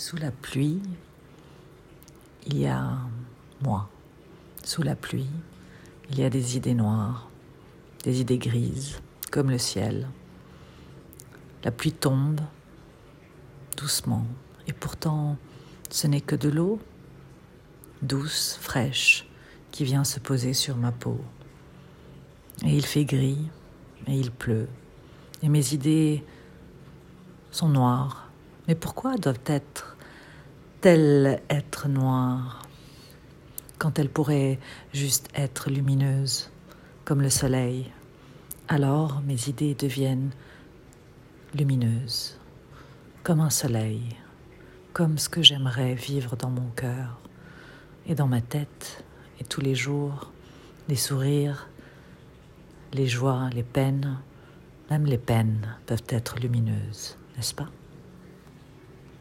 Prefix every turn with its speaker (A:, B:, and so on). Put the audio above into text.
A: Sous la pluie, il y a moi. Sous la pluie, il y a des idées noires, des idées grises, comme le ciel. La pluie tombe doucement, et pourtant ce n'est que de l'eau, douce, fraîche, qui vient se poser sur ma peau. Et il fait gris, et il pleut, et mes idées sont noires. Mais pourquoi doivent-elles être noires quand elles pourraient juste être lumineuses, comme le soleil? Alors mes idées deviennent lumineuses, comme un soleil, comme ce que j'aimerais vivre dans mon cœur et dans ma tête, et tous les jours, les sourires, les joies, les peines, même les peines peuvent être lumineuses, n'est-ce pas?